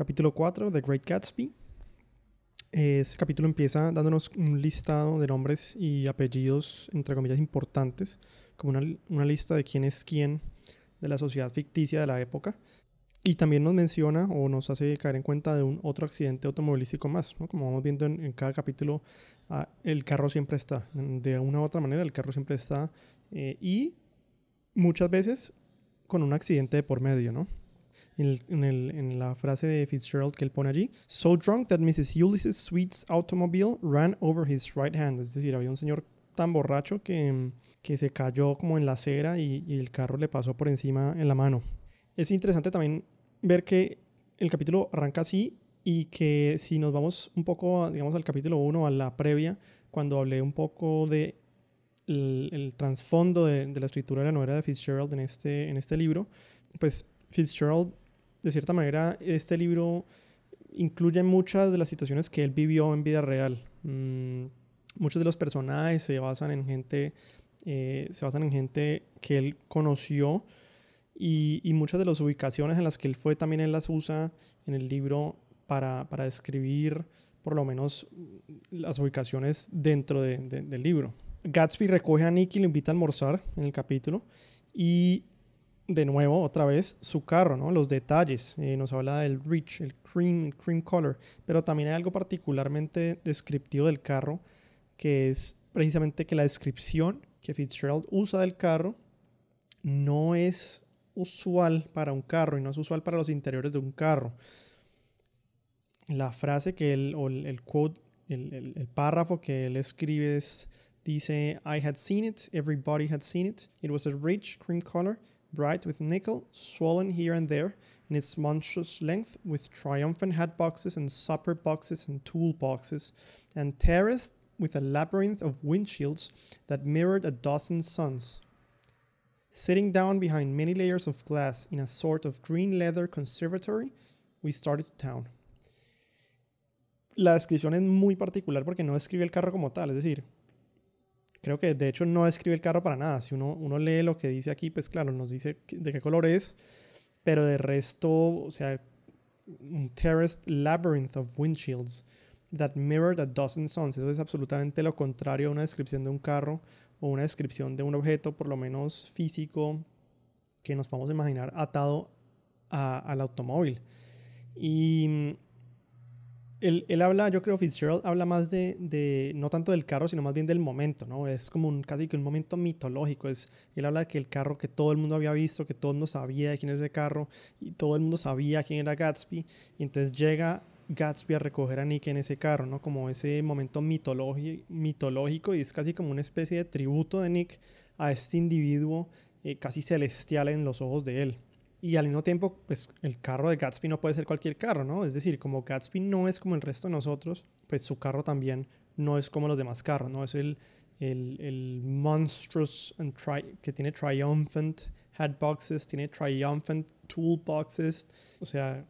Capítulo 4, The Great Gatsby. Este capítulo empieza dándonos un listado de nombres y apellidos, entre comillas, importantes, como una, una lista de quién es quién de la sociedad ficticia de la época. Y también nos menciona o nos hace caer en cuenta de un otro accidente automovilístico más. ¿no? Como vamos viendo en, cada capítulo, ah, el carro siempre está. De una u otra manera, el carro siempre está. Eh, y muchas veces con un accidente de por medio, ¿no? En, el, en, la frase de Fitzgerald que él pone allí, so drunk that Mrs. Ulysses Sweet's automobile ran over his right hand. Es decir, había un señor tan borracho que, que se cayó como en la acera y, y el carro le pasó por encima en la mano. Es interesante también ver que el capítulo arranca así y que si nos vamos un poco, digamos, al capítulo 1, a la previa, cuando hablé un poco de el, trasfondo de, de, la escritura de la novela de Fitzgerald en este, en este libro, pues Fitzgerald, de cierta manera, este libro incluye muchas de las situaciones que él vivió en vida real. Mm, muchos de los personajes se basan en gente, eh, se basan en gente que él conoció y, muchas de las ubicaciones en las que él fue también él las usa en el libro para, para describir por lo menos las ubicaciones dentro de, del libro. Gatsby recoge a Nick y lo invita a almorzar en el capítulo y de nuevo, otra vez, su carro, ¿no? Los detalles. Eh, nos habla del rich, el cream, el cream color. Pero también hay algo particularmente descriptivo del carro, que es precisamente que la descripción que Fitzgerald usa del carro no es usual para un carro y no es usual para los interiores de un carro. La frase que él, o el, quote, el, el, el párrafo que él escribe es Dice, I had seen it, everybody had seen it. It was a rich cream color, bright with nickel, swollen here and there, in its monstrous length, with triumphant hat boxes and supper boxes and tool boxes, and terraced with a labyrinth of windshields that mirrored a dozen suns. Sitting down behind many layers of glass in a sort of green leather conservatory, we started to town. La descripción es muy particular porque no describe el carro como tal, es decir, Creo que de hecho no escribe el carro para nada. Si uno, uno lee lo que dice aquí, pues claro, nos dice de qué color es, pero de resto, o sea, un terraced labyrinth of windshields that mirrored a dozen suns. Eso es absolutamente lo contrario a una descripción de un carro o una descripción de un objeto, por lo menos físico, que nos podemos imaginar atado al automóvil. Y él, él, habla, yo creo Fitzgerald habla más de, de, no tanto del carro, sino más bien del momento, ¿no? Es como un, casi que un momento mitológico. Es, él habla de que el carro que todo el mundo había visto, que todo el mundo sabía de quién es ese carro, y todo el mundo sabía quién era Gatsby, y entonces llega Gatsby a recoger a Nick en ese carro, ¿no? Como ese momento mitológico, y es casi como una especie de tributo de Nick a este individuo eh, casi celestial en los ojos de él. Y al mismo tiempo, pues el carro de Gatsby no puede ser cualquier carro, ¿no? Es decir, como Gatsby no es como el resto de nosotros, pues su carro también no es como los demás carros, ¿no? Es el, el, el monstrous que tiene triumphant headboxes, tiene triumphant toolboxes, o sea,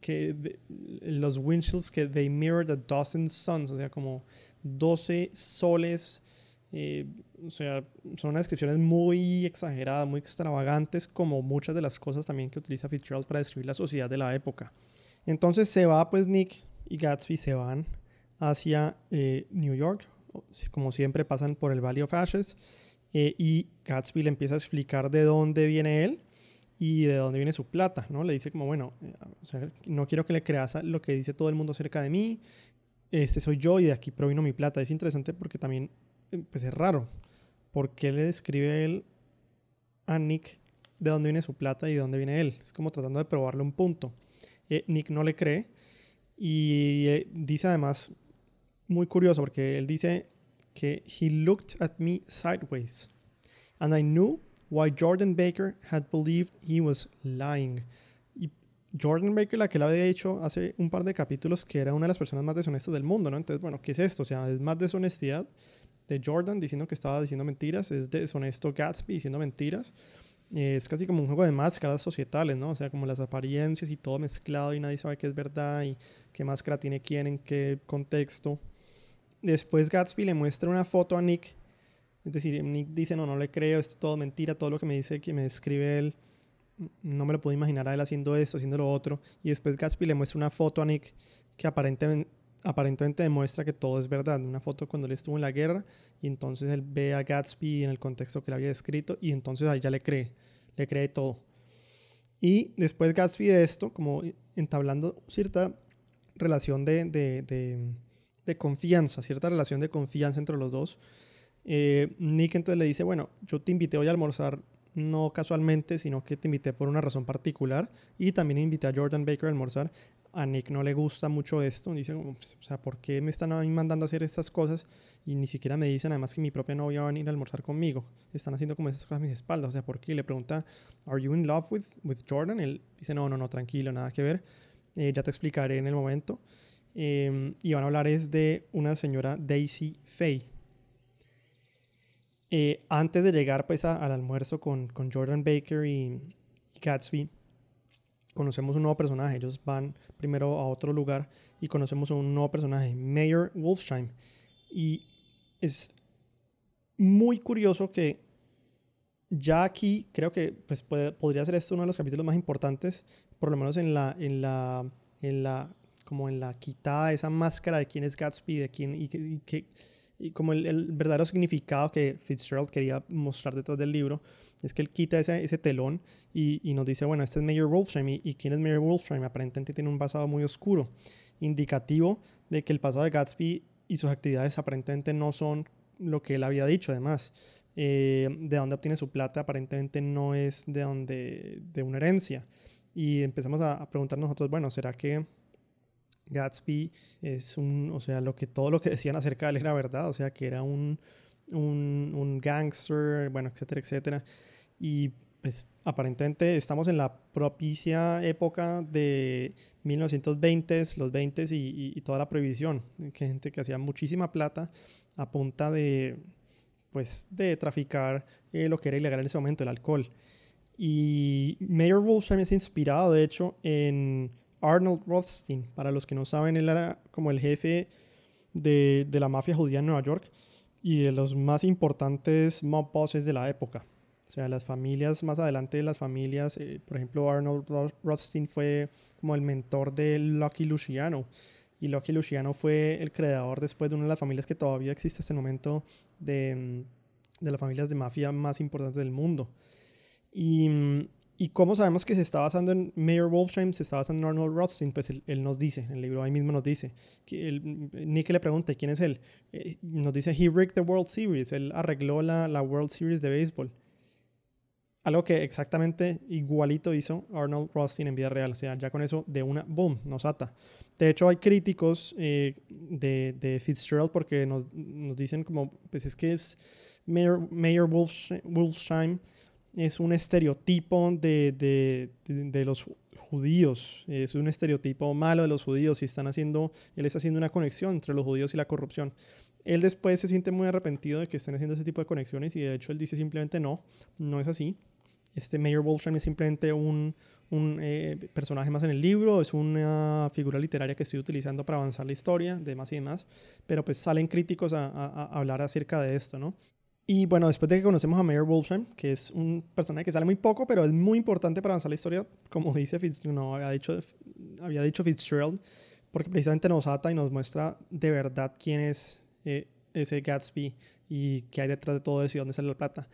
que los windshields que they mirrored a dozen suns, o sea, como 12 soles eh, o sea, son unas descripciones muy exageradas, muy extravagantes, como muchas de las cosas también que utiliza Fitzgerald para describir la sociedad de la época. Entonces se va, pues Nick y Gatsby se van hacia eh, New York, como siempre pasan por el Valley of Ashes, eh, y Gatsby le empieza a explicar de dónde viene él y de dónde viene su plata, ¿no? Le dice como, bueno, no quiero que le creas lo que dice todo el mundo acerca de mí, este soy yo y de aquí provino mi plata. Es interesante porque también pues es raro. ¿Por qué le describe él a Nick de dónde viene su plata y de dónde viene él? Es como tratando de probarle un punto. Eh, Nick no le cree y eh, dice además, muy curioso, porque él dice que he looked at me sideways and I knew why Jordan Baker had believed he was lying. Y Jordan Baker, la que le había dicho hace un par de capítulos que era una de las personas más deshonestas del mundo, ¿no? Entonces, bueno, ¿qué es esto? O sea, es más deshonestidad de Jordan diciendo que estaba diciendo mentiras, es deshonesto Gatsby diciendo mentiras. es casi como un juego de máscaras societales, ¿no? O sea, como las apariencias y todo mezclado y nadie sabe qué es verdad y qué máscara tiene quién, en qué contexto. Después Gatsby le muestra una foto a Nick. Es decir, Nick dice, no, no le creo, es todo mentira, todo lo que me dice, que me describe él, no me lo puedo imaginar a él haciendo esto, haciendo lo otro. Y después Gatsby le muestra una foto a Nick que aparentemente, aparentemente demuestra que todo es verdad. Una foto cuando él estuvo en la guerra y entonces él ve a Gatsby en el contexto que le había descrito y entonces ahí ya le cree, le cree todo. Y después Gatsby de esto, como entablando cierta relación de, de, de, confianza, cierta relación de confianza entre los dos, eh, Nick entonces le dice, bueno, yo te invité hoy a almorzar no casualmente, sino que te invité por una razón particular y también invité a Jordan Baker a almorzar. A Nick no le gusta mucho esto, dice, pues, o sea, ¿por qué me están mandando a hacer estas cosas? Y ni siquiera me dicen además que mi propia novia va a venir a almorzar conmigo. Están haciendo como esas cosas a mis espaldas, o sea, ¿por qué? Le pregunta, ¿Are you in love with, with Jordan? Él dice, no, no, no, tranquilo, nada que ver. Eh, ya te explicaré en el momento. Em, y van a hablar es de una señora Daisy Faye eh, antes de llegar pues al almuerzo con, con, Jordan Baker y, Gatsby, conocemos un nuevo personaje. Ellos van primero a otro lugar y conocemos un nuevo personaje, Mayor Wolfsheim. Y es muy curioso que ya aquí creo que pues, podría ser esto uno de los capítulos más importantes, por lo menos en la, en la, en la, como en la quitada de esa máscara de quién es Gatsby, de quién y, y, y y como el, verdadero significado que Fitzgerald quería mostrar detrás del libro es que él quita ese, ese telón y, y, nos dice, bueno, este es Mayor Wolfsheim y, y, quién es Mayor Wolfsheim aparentemente tiene un pasado muy oscuro, indicativo de que el pasado de Gatsby y sus actividades aparentemente no son lo que él había dicho además. Eh, de dónde obtiene su plata aparentemente no es de donde de una herencia y empezamos a, a nosotros bueno será que Gatsby es un, o sea, lo que, todo lo que decían acerca de él era verdad, o sea, que era un, un, un gangster, bueno, etcétera, etcétera. Y pues aparentemente estamos en la propicia época de 1920s, los 20s y, y, toda la prohibición, que gente que hacía muchísima plata a punta de, pues, de traficar eh, lo que era ilegal en ese momento, el alcohol. Y Mayor Wolfsheim es inspirado, de hecho, en Arnold Rothstein. Para los que no saben, él era como el jefe de, de la mafia judía en Nueva York y de los más importantes mob bosses de la época. O sea, las familias, más adelante las familias, eh, por ejemplo, Arnold Rothstein fue como el mentor de Lucky Luciano. Y Lucky Luciano fue el creador después de una de las familias que todavía existe hasta el momento de, de las familias de mafia más importantes del mundo. Y, ¿Y cómo sabemos que se está basando en Mayor Wolfsheim? Se está basando en Arnold Rothstein. Pues él, nos dice, en el libro ahí mismo nos dice. Que Nick le pregunta, ¿quién es él? Eh, nos dice, he rigged the World Series. Él arregló la, World Series de béisbol. Algo que exactamente igualito hizo Arnold Rothstein en vida real. O sea, ya con eso de una, boom, nos ata. De hecho, hay críticos eh, de, Fitzgerald porque nos, nos, dicen como, pues es que es Mayor, Mayor Wolfsheim es un estereotipo de, de, de, los judíos, es un estereotipo malo de los judíos y están haciendo, él está haciendo una conexión entre los judíos y la corrupción. Él después se siente muy arrepentido de que estén haciendo ese tipo de conexiones y de hecho él dice simplemente no, no es así. Este Mayor Wolfram es simplemente un, un eh, personaje más en el libro, es una figura literaria que estoy utilizando para avanzar la historia, demás y demás, pero pues salen críticos a, a hablar acerca de esto, ¿no? Y bueno, después de que conocemos a Mayor Wolfram, que es un personaje que sale muy poco, pero es muy importante para avanzar la historia, como dice Fitzgerald, no, había dicho, había dicho Fitzgerald, porque precisamente nos ata y nos muestra de verdad quién es eh, ese Gatsby y qué hay detrás de todo eso y dónde sale la plata.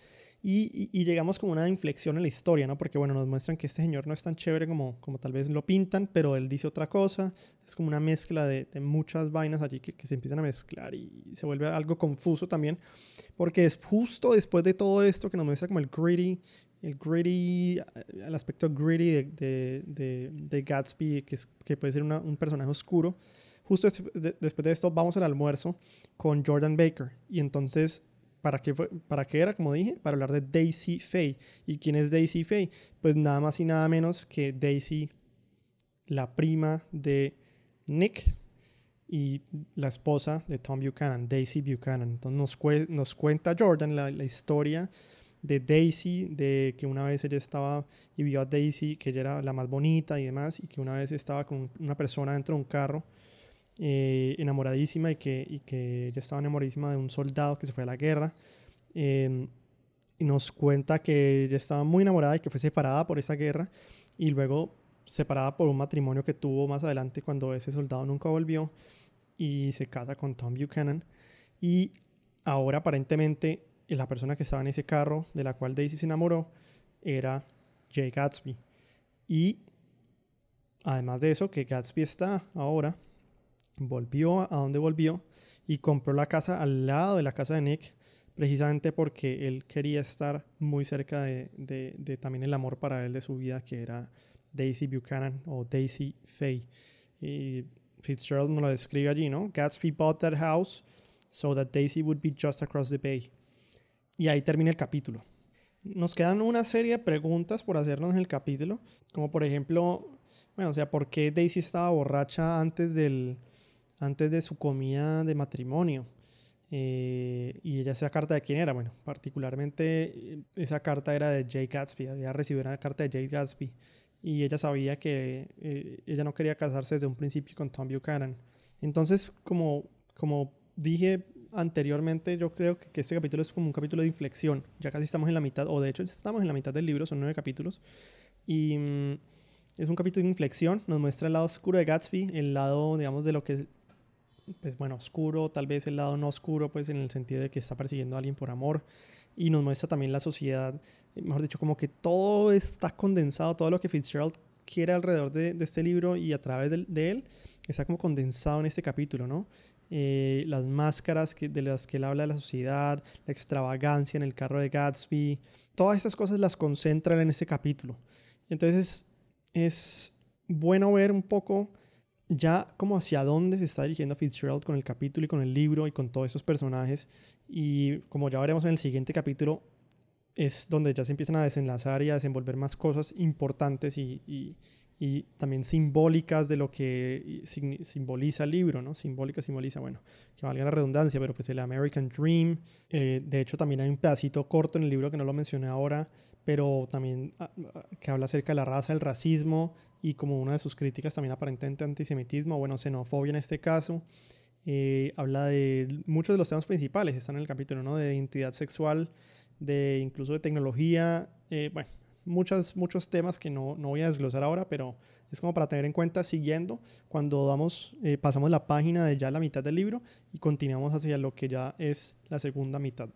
Y, llegamos como una inflexión en la historia, ¿no? Porque, bueno, nos muestran que este señor no es tan chévere como, como tal vez lo pintan, pero él dice otra cosa. Es como una mezcla de, muchas vainas allí que, se empiezan a mezclar y se vuelve algo confuso también. Porque es justo después de todo esto que nos muestra como el gritty, el gritty, el aspecto gritty de, de, de, Gatsby, que, es, que puede ser un personaje oscuro. Justo después de esto vamos al almuerzo con Jordan Baker. Y entonces ¿Para qué, fue, ¿Para qué era? Como dije, para hablar de Daisy Faye. ¿Y quién es Daisy Faye? Pues nada más y nada menos que Daisy, la prima de Nick y la esposa de Tom Buchanan, Daisy Buchanan. Entonces nos, cuenta Jordan la, la, historia de Daisy, de que una vez ella estaba y vio a Daisy, que ella era la más bonita y demás, y que una vez estaba con una persona dentro de un carro eh, enamoradísima y que, y que ella estaba enamoradísima de un soldado que se fue a la guerra. Em, nos cuenta que ella estaba muy enamorada y que fue separada por esa guerra y luego separada por un matrimonio que tuvo más adelante cuando ese soldado nunca volvió y se casa con Tom Buchanan. Y ahora aparentemente la persona que estaba en ese carro de la cual Daisy se enamoró era Jay Gatsby. Y además de eso, que Gatsby está ahora, volvió a donde volvió y compró la casa al lado de la casa de Nick, precisamente porque él quería estar muy cerca de, de, también el amor para él de su vida, que era Daisy Buchanan o Daisy Faye. Y Fitzgerald nos lo describe allí, ¿no? Gatsby bought that house so that Daisy would be just across the bay. Y ahí termina el capítulo. Nos quedan una serie de preguntas por hacernos en el capítulo, como por ejemplo, bueno, o sea, ¿por qué Daisy estaba borracha antes, del, antes de su comida de matrimonio? Eh, y ella esa carta de quién era, bueno, particularmente eh, esa carta era de Jay Gatsby, había recibido una carta de Jay Gatsby y ella sabía que eh, ella no quería casarse desde un principio con Tom Buchanan. Entonces, como, como dije anteriormente, yo creo que, que, este capítulo es como un capítulo de inflexión. Ya casi estamos en la mitad, o de hecho estamos en la mitad del libro, son nueve capítulos. Y mm, es un capítulo de inflexión, nos muestra el lado oscuro de Gatsby, el lado, digamos, de lo que pues bueno, oscuro, tal vez el lado no oscuro, pues en el sentido de que está persiguiendo a alguien por amor. Y nos muestra también la sociedad, eh, mejor dicho, como que todo está condensado, todo lo que Fitzgerald quiere alrededor de, de este libro y a través de, de él, está como condensado en este capítulo, ¿no? Eh, las máscaras que, de las que él habla de la sociedad, la extravagancia en el carro de Gatsby, todas estas cosas las concentran en ese capítulo. Entonces es bueno ver un poco ya como hacia dónde se está dirigiendo Fitzgerald con el capítulo y con el libro y con todos esos personajes. Y como ya veremos en el siguiente capítulo, es donde ya se empiezan a desenlazar y a desenvolver más cosas importantes y y también simbólicas de lo que simboliza el libro, ¿no? Simbólica, simboliza, bueno, que valga la redundancia, pero pues el American Dream. Eh, de hecho, también hay un pedacito corto en el libro que no lo mencioné ahora, pero también ah, que habla acerca de la raza, el racismo y como una de sus críticas también aparentemente antisemitismo, bueno, xenofobia en este caso. Eh, habla de muchos de los temas principales, están en el capítulo, ¿no? De identidad sexual, de incluso de tecnología, eh, bueno, muchas, muchos temas que no, no, voy a desglosar ahora, pero es como para tener en cuenta siguiendo cuando damos, eh, pasamos la página de ya la mitad del libro y continuamos hacia lo que ya es la segunda mitad.